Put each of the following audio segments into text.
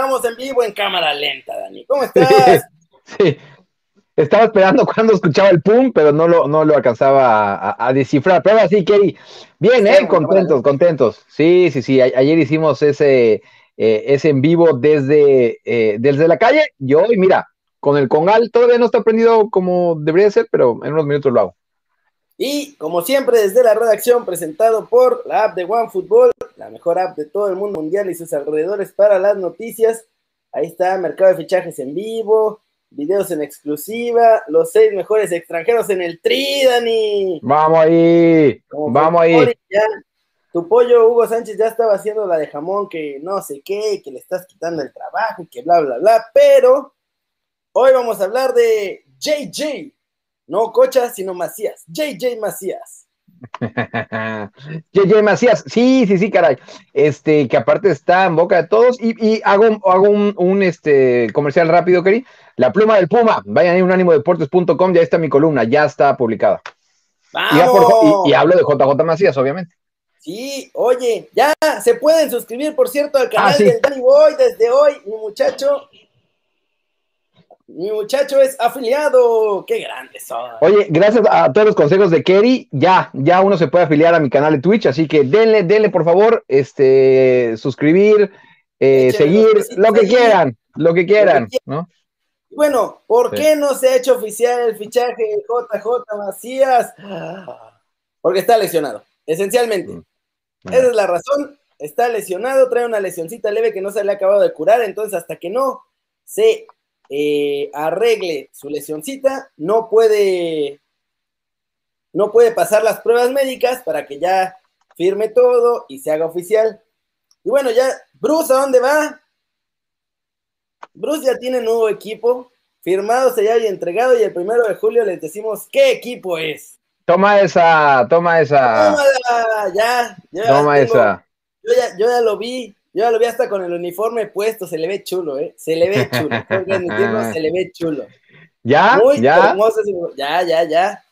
estamos en vivo en cámara lenta, Dani. ¿Cómo estás? sí. Estaba esperando cuando escuchaba el pum, pero no lo, no lo alcanzaba a, descifrar. Pero ahora sí, Kerry. Bien, ¿eh? Contentos, contentos. Sí, sí, sí. ayer hicimos ese, eh, ese en vivo desde, eh, desde la calle. Y hoy, mira, con el Congal todavía no está prendido como debería ser, pero en unos minutos lo hago. Y como siempre, desde la redacción, presentado por la app de OneFootball, la mejor app de todo el mundo mundial y sus alrededores para las noticias. Ahí está, mercado de fichajes en vivo, videos en exclusiva, los seis mejores extranjeros en el tri, Dani. Vamos ahí, vamos ahí. tu pollo Hugo Sánchez ya estaba haciendo la de jamón que no sé qué, que le estás quitando el trabajo y que bla, bla, bla, pero hoy vamos a hablar de JJ, no Cocha, sino Macías. JJ Macías. JJ Macías, sí, sí, sí, caray. Este, que aparte está en boca de todos. Y, hago, hago un, este, comercial rápido, Keri. La pluma del Puma. Vayan a unánimodeportes.com, ya está mi columna, ya está publicada. Y, hablo de JJ Macías, obviamente. Sí, oye, ya se pueden suscribir, por cierto, al canal ah, del Danny Boy desde hoy, mi muchacho. Mi muchacho es afiliado. Qué grande son. Oye, gracias a todos los consejos de Kerry, ya, ya uno se puede afiliar a mi canal de Twitch, así que denle, denle por favor, este, suscribir, eh, seguir, lo que quieran, lo que quieran, ¿no? Bueno, ¿por qué no se ha hecho oficial el fichaje de JJ Macías? Porque está lesionado, esencialmente. Mm. Esa es la razón. Está lesionado, trae una lesioncita leve que no se le ha acabado de curar, entonces hasta que no se eh, arregle su lesioncita, no puede, no puede pasar las pruebas médicas para que ya firme todo y se haga oficial. Y bueno, ya, Bruce, ¿a dónde va? Bruce ya tiene nuevo equipo, firmado, sellado y entregado, y el primero de julio les decimos qué equipo es. Toma esa, toma esa. Tómala, ya. toma esa. Yo ya, yo ya lo vi, yo ya lo vi hasta con el uniforme puesto, se le ve chulo, ¿eh? Se le ve chulo. se le ve chulo. ¿Ya? Muy ¿Ya? Hermoso, ya, ya, ya.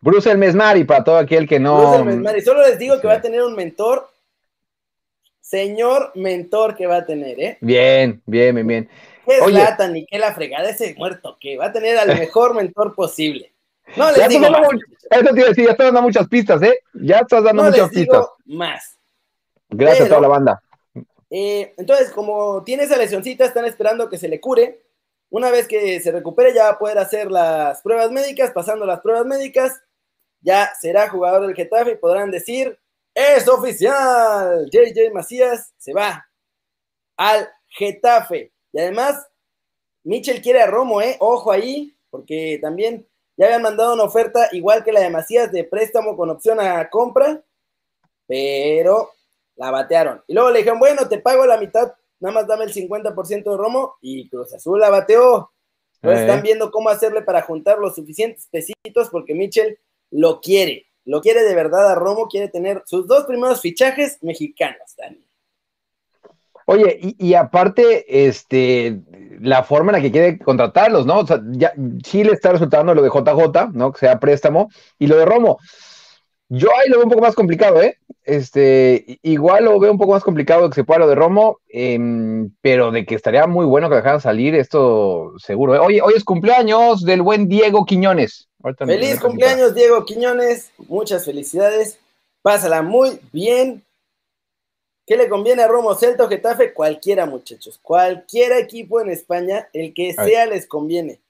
Bruce el Mesmari, para todo aquel que no. Bruce el Mesmari. Solo les digo que va a tener un mentor. Señor mentor que va a tener, ¿eh? Bien, bien, bien, bien. Qué lata, ni qué la fregada ese muerto que va a tener al mejor mentor posible. No les digo más. Eso te decir, ya estás dando muchas pistas, ¿eh? Ya estás dando no muchas les pistas. Digo más. Gracias a toda la banda. Eh, entonces, como tiene esa lesioncita, están esperando que se le cure. Una vez que se recupere, ya va a poder hacer las pruebas médicas. Pasando las pruebas médicas, ya será jugador del Getafe y podrán decir: ¡Es oficial! JJ Macías se va al Getafe. Y además, Michel quiere a Romo, ¿eh? Ojo ahí, porque también ya habían mandado una oferta igual que la de Macías de préstamo con opción a compra, pero la batearon. Y luego le dijeron, bueno, te pago la mitad, nada más dame el 50% de Romo, y Cruz Azul la bateó. Entonces están viendo cómo hacerle para juntar los suficientes pesitos porque Mitchell lo quiere, lo quiere de verdad a Romo, quiere tener sus dos primeros fichajes mexicanos, Dani. Oye, y, aparte, este, la forma en la que quiere contratarlos, ¿no? O sea, ya Chile está resultando lo de JJ, ¿no? Que sea préstamo, y lo de Romo. Yo ahí lo veo un poco más complicado, ¿eh? Este, igual lo veo un poco más complicado que se pueda lo de Romo, em, pero de que estaría muy bueno que dejaran salir, esto seguro. ¿eh? Oye, hoy es cumpleaños del buen Diego Quiñones. Feliz cumpleaños, Diego Quiñones. Muchas felicidades. Pásala muy bien. ¿Qué le conviene a Romo, Celta o Getafe? Cualquiera, muchachos. Cualquier equipo en España, el que sea, les conviene.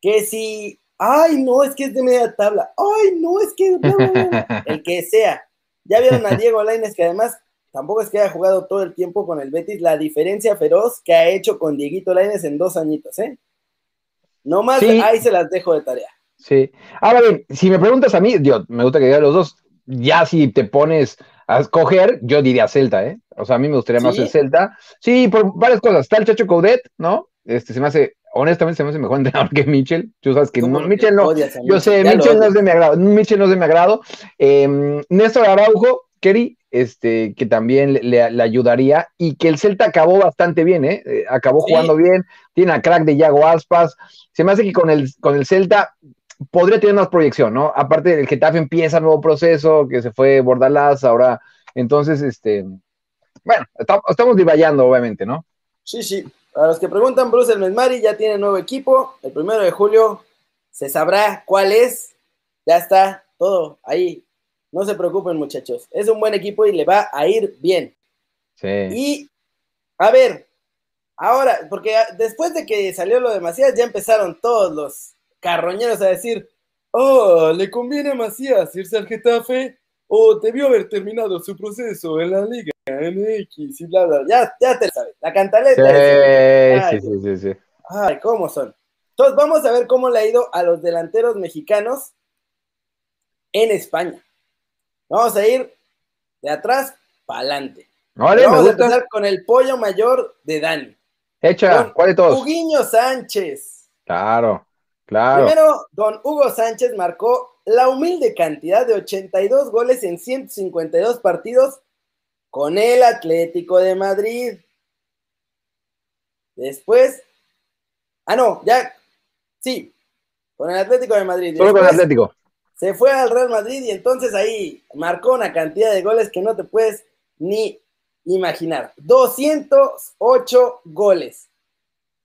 Que si ay, no, es que es de media tabla, ay, no, es que el que sea. Ya vieron a Diego Laines que además tampoco es que haya jugado todo el tiempo con el Betis, la diferencia feroz que ha hecho con Dieguito Laines en dos añitos, ¿eh? Nomás ahí se las dejo de tarea. Sí. Ahora bien, si me preguntas a mí, yo me gusta que diga los dos, ya si te pones a escoger, yo diría Celta, ¿eh? O sea, a mí me gustaría más el Celta. Sí, por varias cosas. Está el Chacho Coudet, ¿no? Este se me hace honestamente se me hace mejor entrenador que Mitchell. Tú sabes que no, Mitchell no. Yo sé, Mitchell no es de mi agrado. Mitchell no es de mi agrado. Eh, Néstor Araujo, Kerry, este, que también le, ayudaría y que el Celta acabó bastante bien, ¿eh? eh acabó jugando bien, tiene a crack de Yago Aspas. Se me hace que con el, con el Celta podría tener más proyección, ¿no? Aparte, el Getafe empieza nuevo proceso, que se fue Bordalás, ahora, entonces, este, bueno, estamos, estamos divayando, obviamente, ¿no? Sí, sí. Para los que preguntan, Bruce El Mesmari ya tiene nuevo equipo. El primero de julio se sabrá cuál es. Ya está todo ahí. No se preocupen, muchachos. Es un buen equipo y le va a ir bien. Sí. Y, a ver, ahora, porque después de que salió lo de Macías, ya empezaron todos los carroñeros a decir, oh, le conviene a Macías irse al Getafe o debió haber terminado su proceso en la Liga MX y bla, bla. Ya, ya te sabes, la cantaleta. Sí, sí, sí, sí, sí. Ay, ¿cómo son? Entonces, vamos a ver cómo le ha ido a los delanteros mexicanos en España. Vamos a ir de atrás para adelante. Vale, Vamos a empezar con el pollo mayor de Dani. Echa, Con ¿cuál de todos? Huguiño Sánchez. Claro, claro. Primero, don Hugo Sánchez marcó la humilde cantidad de 82 goles en 152 partidos con el Atlético de Madrid. Después, ah, no, ya, sí, con el Atlético de Madrid. Solo con el Atlético. se fue al Real Madrid y entonces ahí marcó una cantidad de goles que no te puedes ni imaginar. 208 goles.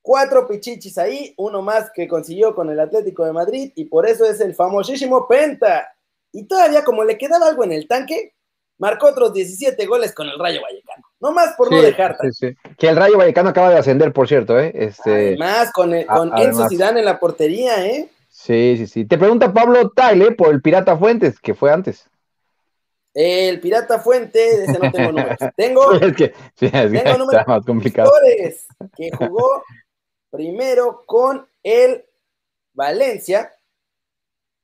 Cuatro pichichis ahí, uno más que consiguió con el Atlético de Madrid y por eso es el famosísimo Penta. Y todavía como le quedaba algo en el tanque, marcó otros 17 goles con el Rayo Vallecano. No más por no dejar. sí, sí. Que el Rayo Vallecano acaba de ascender, por cierto, ¿eh? Este, Además, con, el- con Enzo. Zidane en la portería, ¿eh? sí, sí, sí. Te pregunta Pablo Tagle por el Pirata Fuentes, que fue antes. El Pirata Fuente, ese no tengo números. Tengo es que, sí, es que Tengo está número- más complicado. Que jugó primero con el Valencia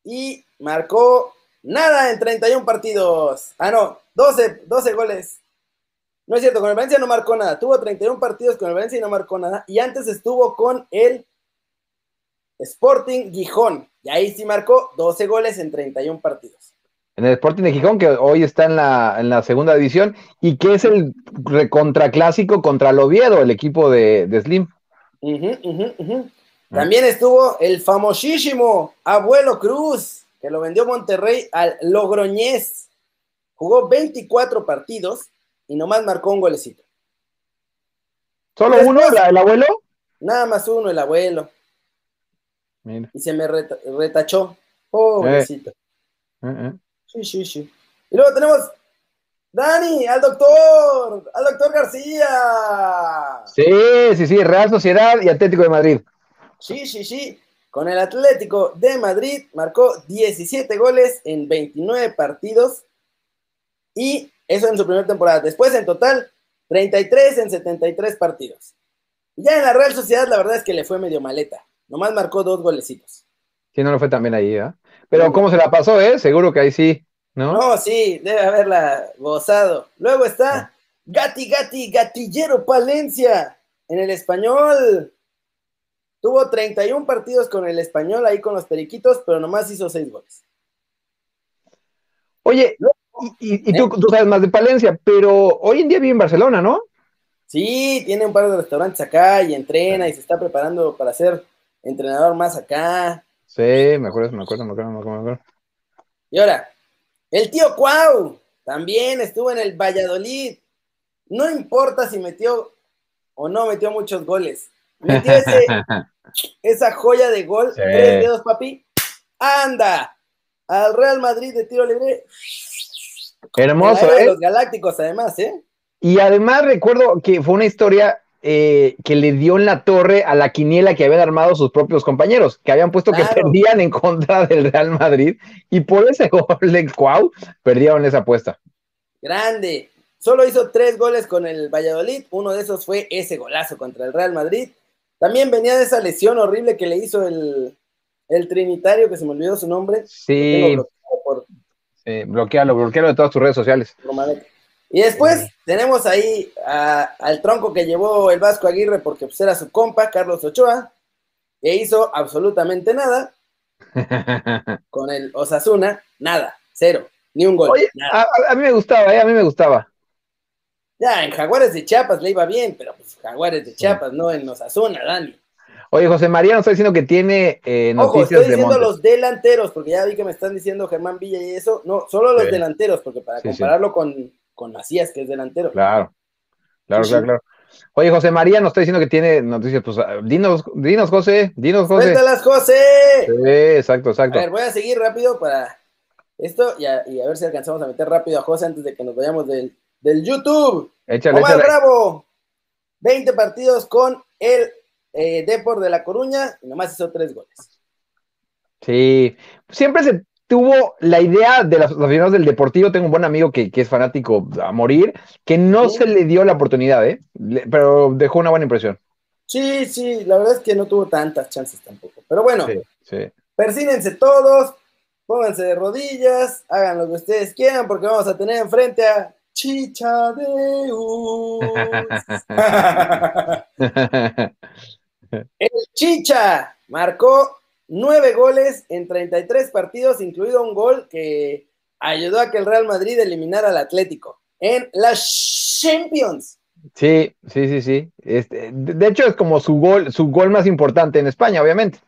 y marcó nada en 31 partidos. Ah, no, 12, 12 goles. No es cierto, con el Valencia no marcó nada. Tuvo 31 partidos con el Valencia y no marcó nada. Y antes estuvo con el Sporting Gijón. Y ahí sí marcó 12 goles en 31 partidos. En el Sporting de Gijón, que hoy está en la, en la segunda división, y que es el contraclásico contra el Oviedo, el equipo de Slim. Ujú. También estuvo el famosísimo Abuelo Cruz, que lo vendió Monterrey al Logroñés. Jugó 24 partidos y nomás marcó un golecito. ¿Solo Después- uno, la- el abuelo? Nada más uno, el abuelo. Mira. Y se me reta- retachó. Pobrecito. eh, eh. Sí, sí, sí. Y luego tenemos Dani, al doctor, al doctor García. Sí, sí, sí, Real Sociedad y Atlético de Madrid. Sí, sí, sí. Con el Atlético de Madrid marcó 17 goles en 29 partidos. Y eso en su primera temporada. Después, en total, 33 en 73 partidos. Ya en la Real Sociedad, la verdad es que le fue medio maleta. Nomás marcó dos golecitos. Sí, no lo fue también ahí, ¿eh? Pero cómo se la pasó, ¿eh? Seguro que ahí sí, ¿no? No, sí, debe haberla gozado. Luego está Gatti Gatti Gatillero Palencia en el español. Tuvo 31 partidos con el español ahí con los periquitos, pero nomás hizo 6 goles. Oye, y, y- y tú, tú sabes más de Palencia, pero hoy en día vive en Barcelona, ¿no? Sí, tiene un par de restaurantes acá y entrena y se está preparando para ser entrenador más acá. Sí, me acuerdo, me acuerdo, me acuerdo. me acuerdo. Y ahora, el tío Cuau también estuvo en el Valladolid. No importa si metió o no metió muchos goles. Metió ese, esa joya de gol, Sí. tres dedos, papi. Anda al Real Madrid de tiro libre. Hermoso, ¿eh? Los Galácticos, además, ¿eh? Y además recuerdo que fue una historia eh, que le dio en la torre a la quiniela que habían armado sus propios compañeros, que habían puesto que perdían en contra del Real Madrid, y por ese gol de Cuau perdieron esa apuesta. Grande. Solo hizo tres goles con el Valladolid. Uno de esos fue ese golazo contra el Real Madrid. También venía de esa lesión horrible que le hizo el, el Trinitario, que se me olvidó su nombre. Sí, por, sí, bloquealo, bloquealo de todas tus redes sociales. por maleta. Y después tenemos ahí a- al tronco que llevó el Vasco Aguirre porque pues, era su compa, Carlos Ochoa, que hizo absolutamente nada con el Osasuna. Nada, cero, ni un gol. Oye, nada. a, a mí me gustaba, ¿eh? A mí me gustaba. Ya, en Jaguares de Chiapas le iba bien, pero pues Jaguares de Chiapas, no en Osasuna, Dani. Oye, José María nos está diciendo que tiene eh, Ojo, noticias estoy de diciendo los delanteros, porque ya vi que me están diciendo Germán Villa y eso. No, solo los Sí. delanteros, porque para Sí, sí. compararlo con, con Macías, que es delantero. Claro, claro, Sí, claro, sí. claro. Oye, José María nos está diciendo que tiene noticias, pues ah, dinos, dinos, José, dinos, José. Cuéntalas, José. Sí, exacto, exacto. A ver, voy a seguir rápido para esto y a, ver si alcanzamos a meter rápido a José antes de que nos vayamos del, del YouTube. Échale, Omar Bravo, 20 partidos con el eh, Depor de La Coruña y nomás hizo tres goles. Sí, siempre se tuvo la idea de los aficionados del Deportivo, tengo un buen amigo que, es fanático a morir, que no se le dio la oportunidad, ¿eh? pero dejó una buena impresión. Sí, sí, la verdad es que no tuvo tantas chances tampoco. Pero bueno, sí, persínense todos, pónganse de rodillas, hagan lo que ustedes quieran, porque vamos a tener enfrente a Chicha de El Chicha marcó nueve goles en 33 partidos, incluido un gol que ayudó a que el Real Madrid eliminara al Atlético en las Champions. Sí, sí, sí, sí. Este, de hecho, es como su gol, su gol más importante en España, obviamente.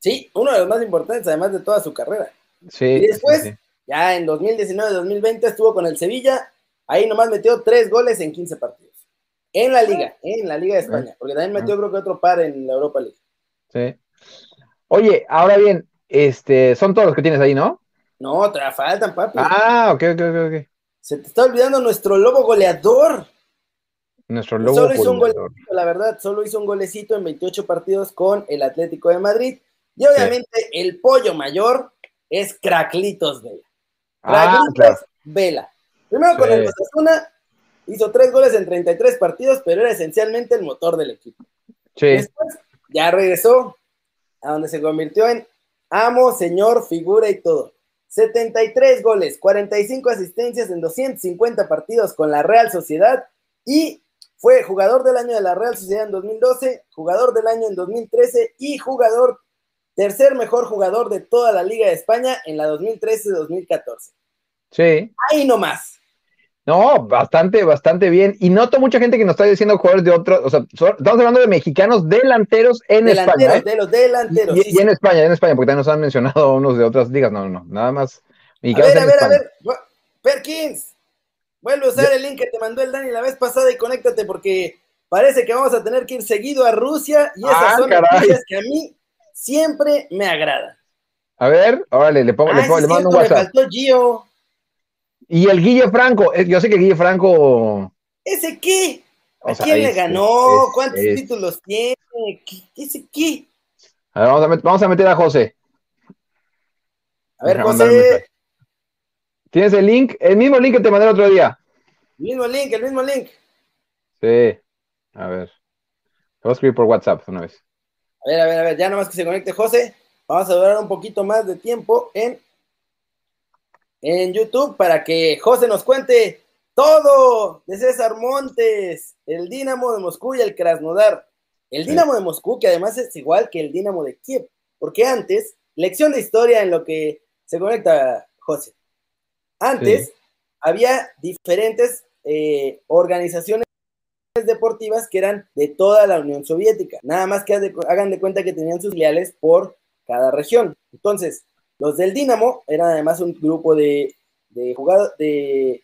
Sí, uno de los más importantes, además de toda su carrera. Sí. Y después, ya en 2019-2020 estuvo con el Sevilla, ahí nomás metió tres goles en 15 partidos. En la liga, en la Liga de España, porque también metió creo que otro par en la Europa League. Sí. Oye, ahora bien, este, son todos los que tienes ahí, ¿no? No, te faltan, papi. Ah, ok, ok, ok. Se te está olvidando nuestro lobo goleador. Nuestro lobo solo hizo un golecito, la verdad, solo hizo un golecito en 28 partidos con el Atlético de Madrid. Y obviamente el pollo mayor es Craclitos Vela. Ah, Craclitos Vela. Primero con el Osasuna, hizo tres goles en 33 partidos, pero era esencialmente el motor del equipo. Sí. Después ya regresó a donde se convirtió en amo, señor, figura y todo. 73 goles, 45 asistencias en 250 partidos con la Real Sociedad y fue jugador del año de la Real Sociedad en 2012, jugador del año en 2013 y jugador, tercer mejor jugador de toda la Liga de España en la 2013-2014. Sí. Ahí nomás. No, bastante, bastante bien. Y noto mucha gente que nos está diciendo jugadores de otros, o sea, estamos hablando de mexicanos delanteros en España. ¿eh? De los delanteros. Y, en España, en España, porque también nos han mencionado unos de otras ligas. No, no, nada más. a ver, a ver, a ver. Perkins, vuelve a usar el link que te mandó el Dani la vez pasada y conéctate porque parece que vamos a tener que ir seguido a Rusia y esas ah, son noticias que a mí siempre me agradan. A ver, órale, le pongo, le, ah, pongo, le mando un WhatsApp. Me faltó Gio. Y el Guille Franco, eh, yo sé que Guille Franco. ¿Ese qué? ¿A quién le ganó? ¿Cuántos títulos tiene? ¿Qué, ¿Ese qué? A ver, vamos a, meter, vamos a meter a José. A ver, José. ¿Tienes el link? El mismo link que te mandé el otro día. El mismo link, el mismo link. Sí. A ver. Te voy a escribir por WhatsApp una vez. A ver, a ver, a ver. Ya nomás que se conecte José. Vamos a durar un poquito más de tiempo en en YouTube para que José nos cuente todo de César Montes, el Dinamo de Moscú y el Krasnodar. El Dinamo de Moscú, que además es igual que el Dinamo de Kiev, porque antes, lección de historia en lo que se conecta José. Antes había diferentes eh, organizaciones deportivas que eran de toda la Unión Soviética. Nada más que hagan de cuenta que tenían sus filiales por cada región. Entonces, los del Dinamo eran además un grupo de, de jugadores, de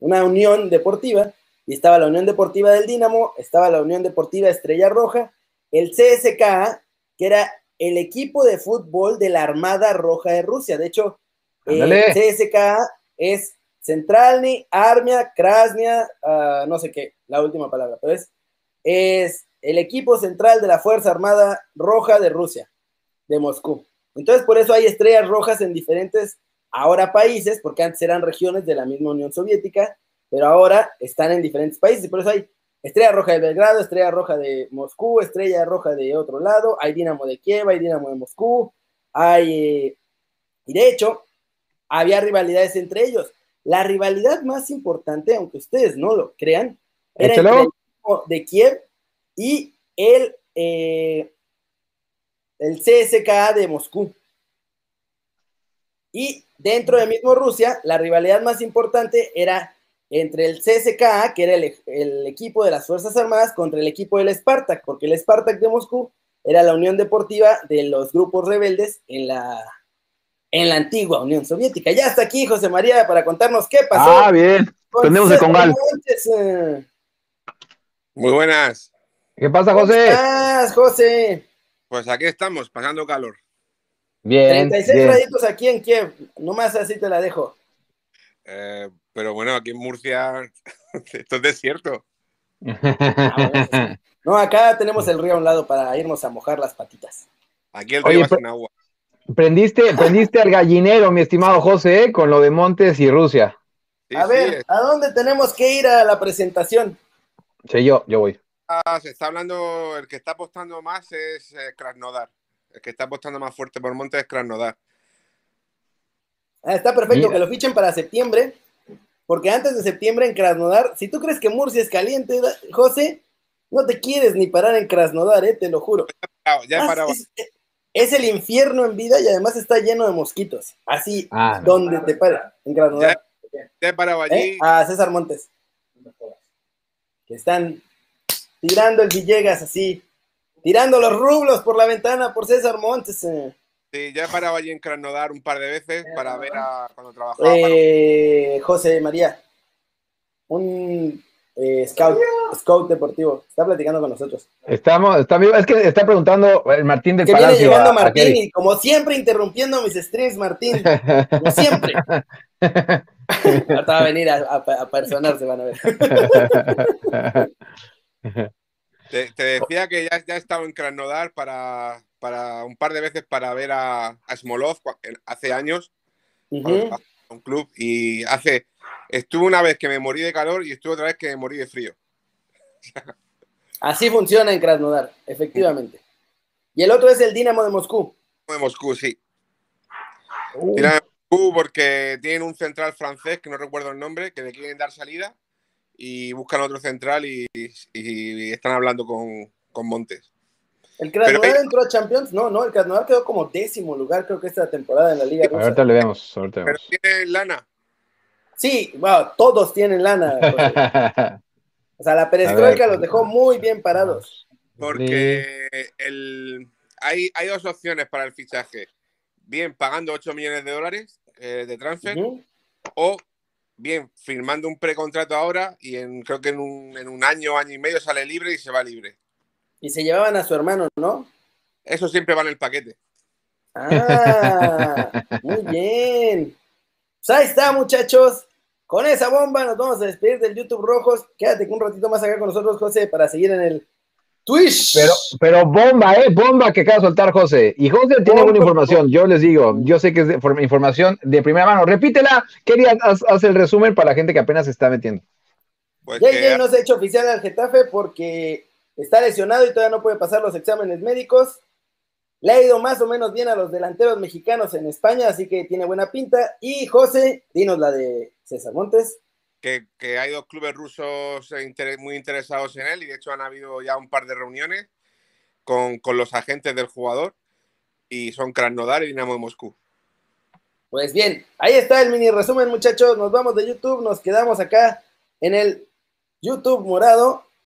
una unión deportiva, y estaba la Unión Deportiva del Dinamo, estaba la Unión Deportiva Estrella Roja, el CSKA, que era el equipo de fútbol de la Armada Roja de Rusia. De hecho, el CSKA es Centralny, Armia, Krasnia, ah, no sé qué, la última palabra, pero es, es el equipo central de la Fuerza Armada Roja de Rusia, de Moscú. Entonces, por eso hay estrellas rojas en diferentes, ahora países, porque antes eran regiones de la misma Unión Soviética, pero ahora están en diferentes países, y por eso hay estrella roja de Belgrado, estrella roja de Moscú, estrella roja de otro lado, hay Dinamo de Kiev, hay Dinamo de Moscú, hay... Eh, y de hecho, había rivalidades entre ellos. La rivalidad más importante, aunque ustedes no lo crean, era entre el de Kiev y el eh, el CSKA de Moscú. Y dentro de mismo Rusia, la rivalidad más importante era entre el CSKA, que era el, equipo de las Fuerzas Armadas, contra el equipo del Spartak, porque el Spartak de Moscú era la unión deportiva de los grupos rebeldes en la, en la antigua Unión Soviética. Ya está aquí José María para contarnos qué pasó. Ah, bien. Tenemos de Congal. Muy buenas. ¿Qué pasa, José? ¿Qué José? Pues aquí estamos, pasando calor. Bien. 36 graditos aquí en Kiev, nomás así te la dejo. Eh, pero bueno, aquí en Murcia esto es desierto. no, acá tenemos el río a un lado para irnos a mojar las patitas. Aquí el río va sin agua. Prendiste, prendiste al gallinero, mi estimado José, ¿eh? con lo de Montes y Rusia. a ver, ¿a dónde tenemos que ir a la presentación? Sí, yo, yo voy. Ah, se está hablando, el que está apostando más es eh, Krasnodar. El que está apostando más fuerte por Montes es Krasnodar. Ah, está perfecto que lo fichen para septiembre, porque antes de septiembre en Krasnodar, si tú crees que Murcia es caliente, José, no te quieres ni parar en Krasnodar, eh, te lo juro. Ya, ah, es, el infierno en vida y además está lleno de mosquitos. Así, donde te paras, en Krasnodar. Ya, he parado allí. ¿Eh? A César Montes. Que están tirando el Villegas así, tirando los rublos por la ventana por César Montes. Eh. Sí, ya he parado allí en Krasnodar un par de veces para ver a cuando trabajaba. Eh, José María, un eh, scout, scout deportivo, está platicando con nosotros. Estamos, está, es que está preguando el Martín del que Viene llegando Martín y como siempre interrumpiendo mis streams, Martín, como siempre. Ahora va a venir a, a personarse, van a ver. Te, decía que ya, ya he estado en Krasnodar para, para un par de veces para ver a, Smolov hace años, un club, y hace, estuve una vez que me morí de calor y estuve otra vez que me morí de frío. Así funciona en Krasnodar, efectivamente. Y el otro es el Dinamo de Moscú. De Moscú, sí. Uh. Dinamo de Moscú porque tienen un central francés, que no recuerdo el nombre, que le quieren dar salida y buscan otro central y, están hablando con, Montes. ¿El Krasnodar entró a Champions? No, no, el Krasnodar quedó como décimo lugar, creo que esta temporada en la Liga Rusa. Ahorita le vemos, ahorita Pero tiene lana. Sí, wow, todos tienen lana. o sea, la perestroika los dejó muy bien parados. Porque el, hay, hay dos opciones para el fichaje. Bien, pagando 8 millones de dólares eh, de transfer o bien, firmando un precontrato ahora y en, creo que en un, en un año, año y medio sale libre y se va libre. Y se llevaban a su hermano, ¿no? Eso siempre va en el paquete. Ah, muy bien. Pues ahí está, muchachos. Con esa bomba nos vamos a despedir del YouTube Rojos. Quédate un ratito más acá con nosotros, José, para seguir en el Twitch. Pero, pero bomba, ¿eh? Bomba que acaba de soltar José. Y José tiene buena información, yo les digo, yo sé que es información de primera mano. Repítela, quería hacer el resumen para la gente que apenas se está metiendo. Pues JJ no se ha hecho oficial al Getafe porque está lesionado y todavía no puede pasar los exámenes médicos. Le ha ido más o menos bien a los delanteros mexicanos en España, así que tiene buena pinta. Y José, dinos la de César Montes que, hay dos clubes rusos muy interesados en él y de hecho han habido ya un par de reuniones con, los agentes del jugador y son Krasnodar y Dinamo de Moscú. Pues bien, ahí está el mini resumen muchachos, nos vamos de YouTube, nos quedamos acá en el YouTube morado